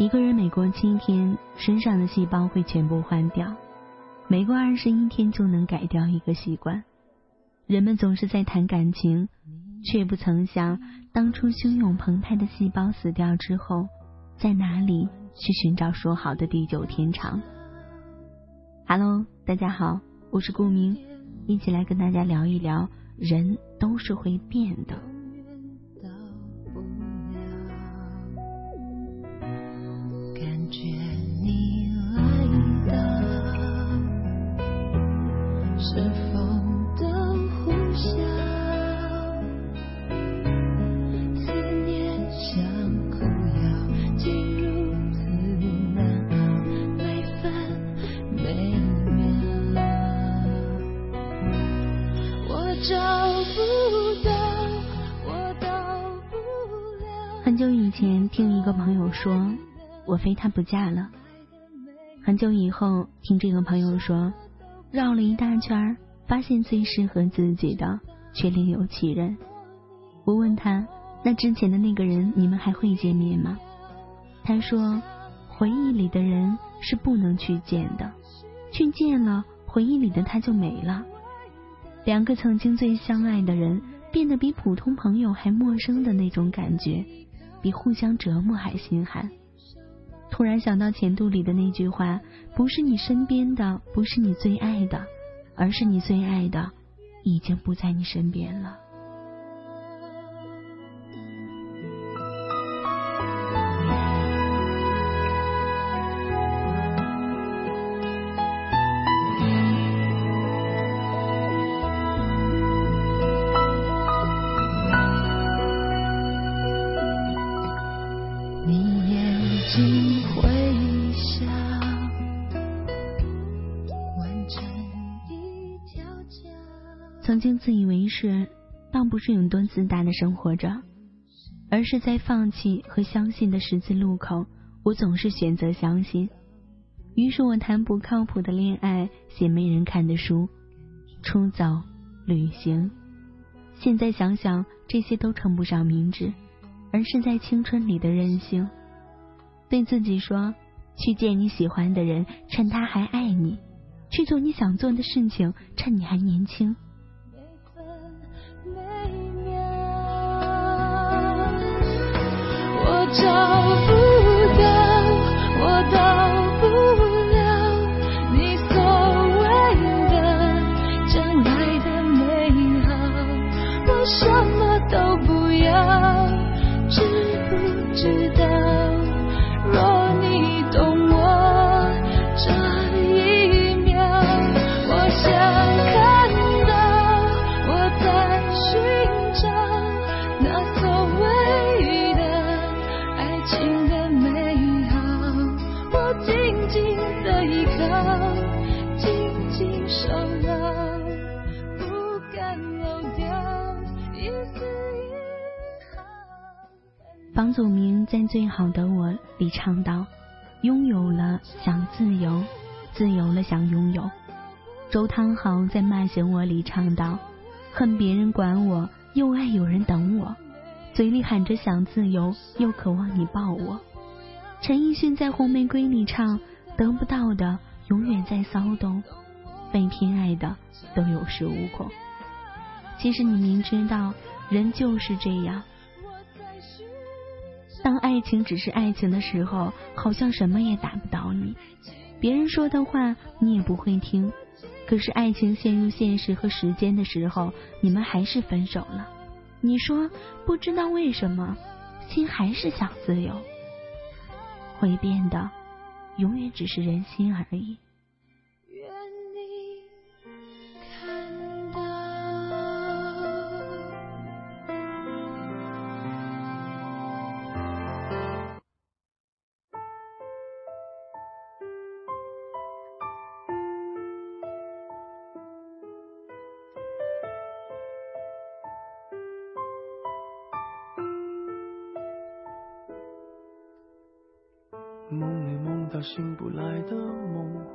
一个人每过七天，身上的细胞会全部换掉；每过二十一天就能改掉一个习惯。人们总是在谈感情，却不曾想，当初汹涌澎湃的细胞死掉之后，在哪里去寻找说好的地久天长？Hello，大家好，我是顾明，一起来跟大家聊一聊，人都是会变的。久以前听一个朋友说，我非他不嫁了。很久以后听这个朋友说，绕了一大圈，发现最适合自己的却另有其人。我问他，那之前的那个人你们还会见面吗？他说，回忆里的人是不能去见的，去见了回忆里的他就没了。两个曾经最相爱的人，变得比普通朋友还陌生的那种感觉，比互相折磨还心寒。突然想到前度里的那句话：不是你身边的，不是你最爱的，而是你最爱的，已经不在你身边了。曾经自以为是，倒不是永多自大的生活着，而是在放弃和相信的十字路口，我总是选择相信。于是我谈不靠谱的恋爱，写没人看的书，出走旅行。现在想想，这些都称不上明智，而是在青春里的任性。对自己说：去见你喜欢的人，趁他还爱你；去做你想做的事情，趁你还年轻。找不房祖名在《最好的我》里唱道：“拥有了想自由，自由了想拥有。”周汤豪在《骂醒我》里唱道：“恨别人管我，又爱有人等我，嘴里喊着想自由，又渴望你抱我。”陈奕迅在《红玫瑰》里唱：“得不到的永远在骚动，被偏爱的都有恃无恐。”其实你明知道，人就是这样。当爱情只是爱情的时候，好像什么也打不倒你，别人说的话你也不会听。可是爱情陷入现实和时间的时候，你们还是分手了。你说不知道为什么，心还是想自由。会变的，永远只是人心而已。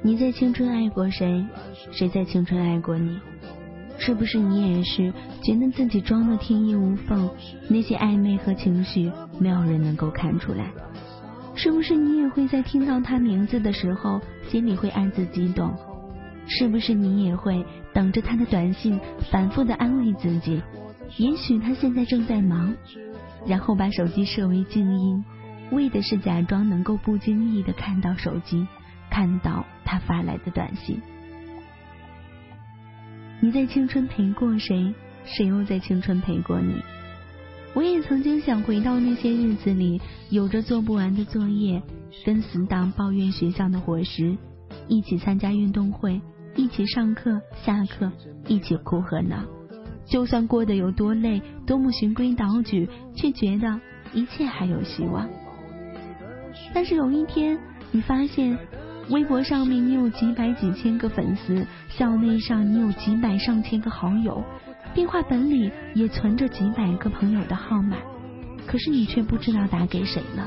你在青春爱过谁？谁在青春爱过你？是不是你也是觉得自己装的天衣无缝？那些暧昧和情绪，没有人能够看出来。是不是你也会在听到他名字的时候，心里会暗自激动？是不是你也会等着他的短信，反复的安慰自己？也许他现在正在忙，然后把手机设为静音，为的是假装能够不经意的看到手机，看到他发来的短信。你在青春陪过谁？谁又在青春陪过你？我也曾经想回到那些日子里，有着做不完的作业，跟死党抱怨学校的伙食，一起参加运动会，一起上课下课，一起哭和闹。就算过得有多累，多么循规蹈矩，却觉得一切还有希望。但是有一天，你发现。微博上面你有几百几千个粉丝，校内上你有几百上千个好友，电话本里也存着几百个朋友的号码，可是你却不知道打给谁了。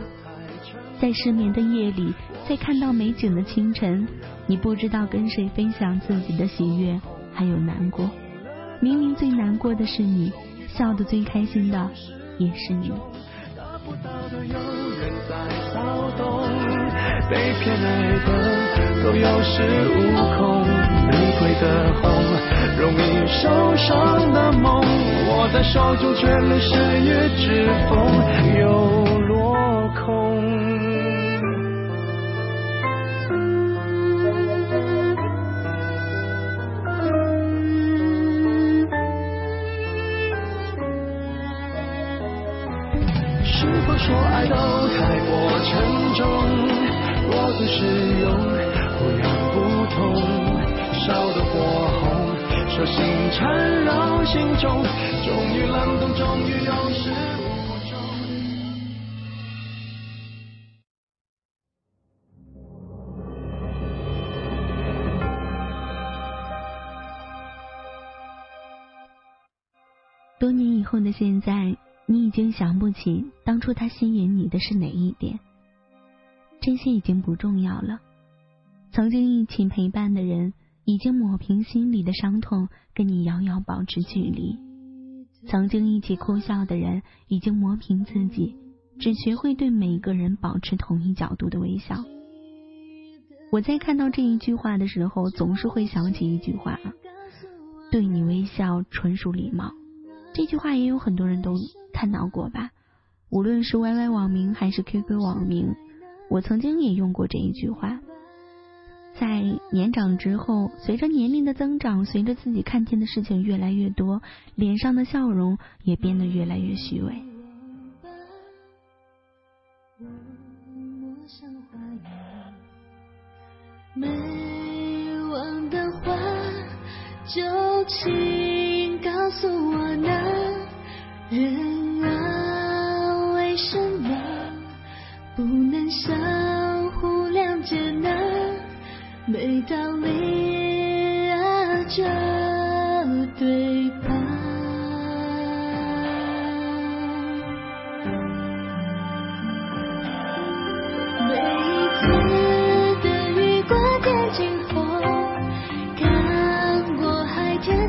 在失眠的夜里，在看到美景的清晨，你不知道跟谁分享自己的喜悦还有难过。明明最难过的是你，笑得最开心的也是你。到的有人在骚动被偏爱的都有恃无恐，玫瑰的红，容易受伤的梦，握在手中却流失于指缝，有是否说爱都太过沉重？我的使用不痒不痛，烧得火红，手心缠绕心中，终于冷冻，终于有始无终。多年以后的现在，你已经想不起当初他吸引你的是哪一点。这些已经不重要了。曾经一起陪伴的人，已经抹平心里的伤痛，跟你遥遥保持距离；曾经一起哭笑的人，已经磨平自己，只学会对每个人保持同一角度的微笑。我在看到这一句话的时候，总是会想起一句话：“对你微笑纯属礼貌。”这句话也有很多人都看到过吧？无论是 YY 网名还是 QQ 网名。我曾经也用过这一句话，在年长之后，随着年龄的增长，随着自己看见的事情越来越多，脸上的笑容也变得越来越虚伪。没忘的话，就请告诉我呢，人啊，为什么？不能相互谅解呢？没道理啊，这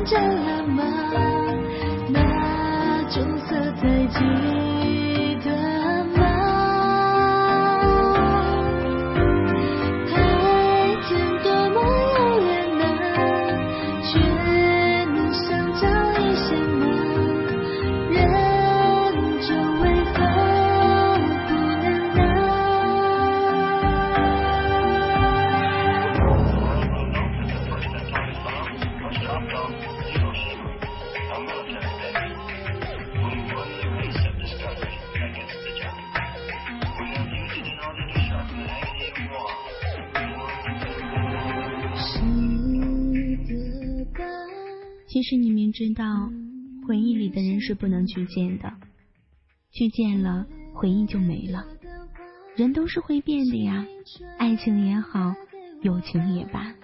着了吗？那种色彩记。其实你明知道，回忆里的人是不能去见的，去见了回忆就没了。人都是会变的呀，爱情也好，友情也罢。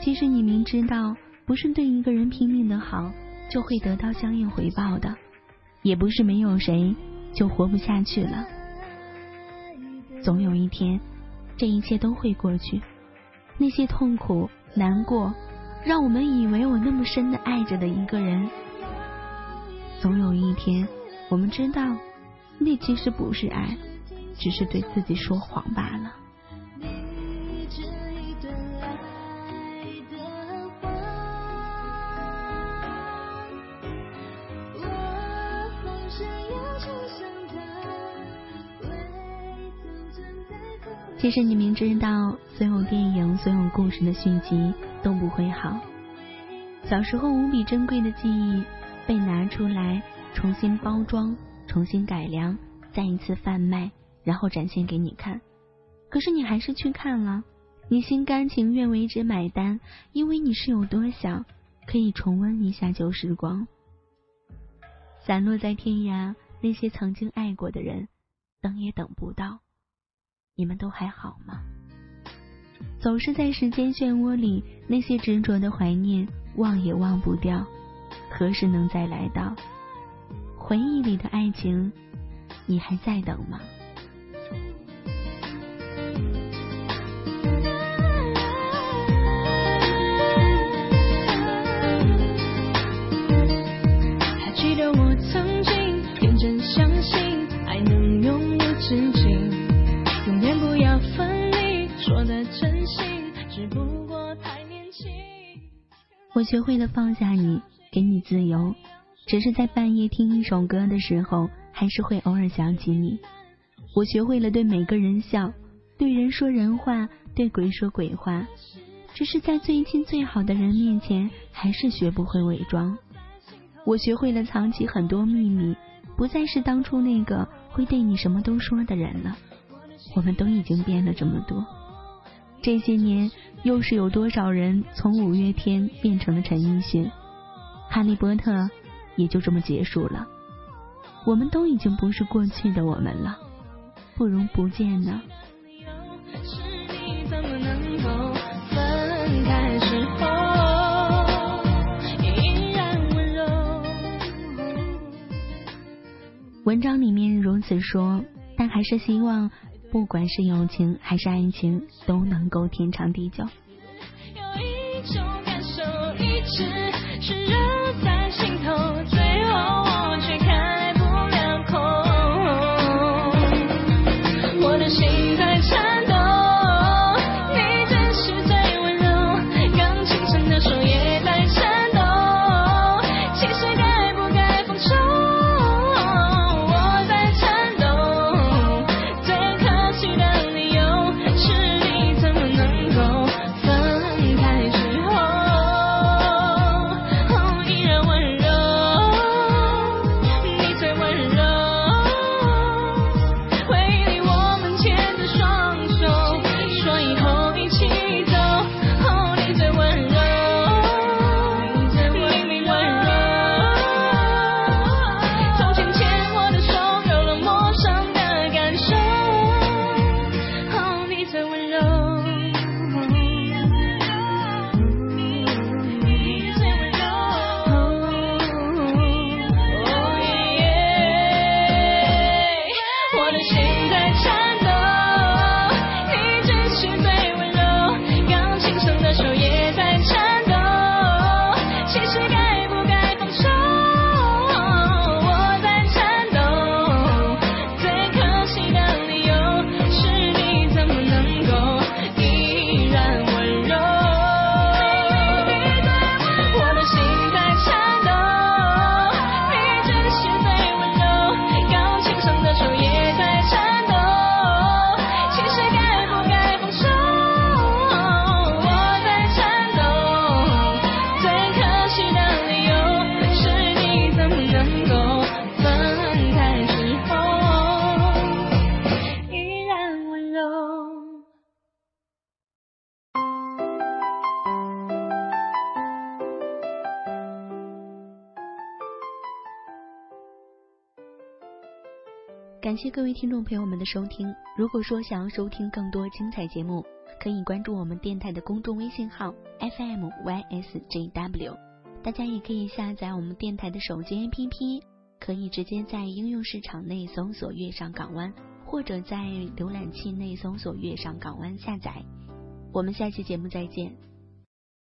其实你明知道，不是对一个人拼命的好，就会得到相应回报的，也不是没有谁就活不下去了。总有一天，这一切都会过去。那些痛苦、难过，让我们以为我那么深的爱着的一个人，总有一天，我们知道。那其实不是爱，只是对自己说谎罢了。其实你明知道所有电影、所有故事的续集都不会好，小时候无比珍贵的记忆被拿出来重新包装。重新改良，再一次贩卖，然后展现给你看。可是你还是去看了，你心甘情愿为之买单，因为你是有多想可以重温一下旧时光。散落在天涯，那些曾经爱过的人，等也等不到。你们都还好吗？总是在时间漩涡里，那些执着的怀念，忘也忘不掉，何时能再来到？回忆里的爱情，你还在等吗？学会了放下你，给你自由。只是在半夜听一首歌的时候，还是会偶尔想起你。我学会了对每个人笑，对人说人话，对鬼说鬼话。只是在最亲最好的人面前，还是学不会伪装。我学会了藏起很多秘密，不再是当初那个会对你什么都说的人了。我们都已经变了这么多。这些年，又是有多少人从五月天变成了陈奕迅、哈利波特？也就这么结束了，我们都已经不是过去的我们了，不容不见呢。文章里面如此说，但还是希望，不管是友情还是爱情，都能够天长地久。感谢各位听众朋友们的收听。如果说想要收听更多精彩节目，可以关注我们电台的公众微信号 FMYSJW。大家也可以下载我们电台的手机 APP，可以直接在应用市场内搜索“月上港湾”，或者在浏览器内搜索“月上港湾”下载。我们下期节目再见。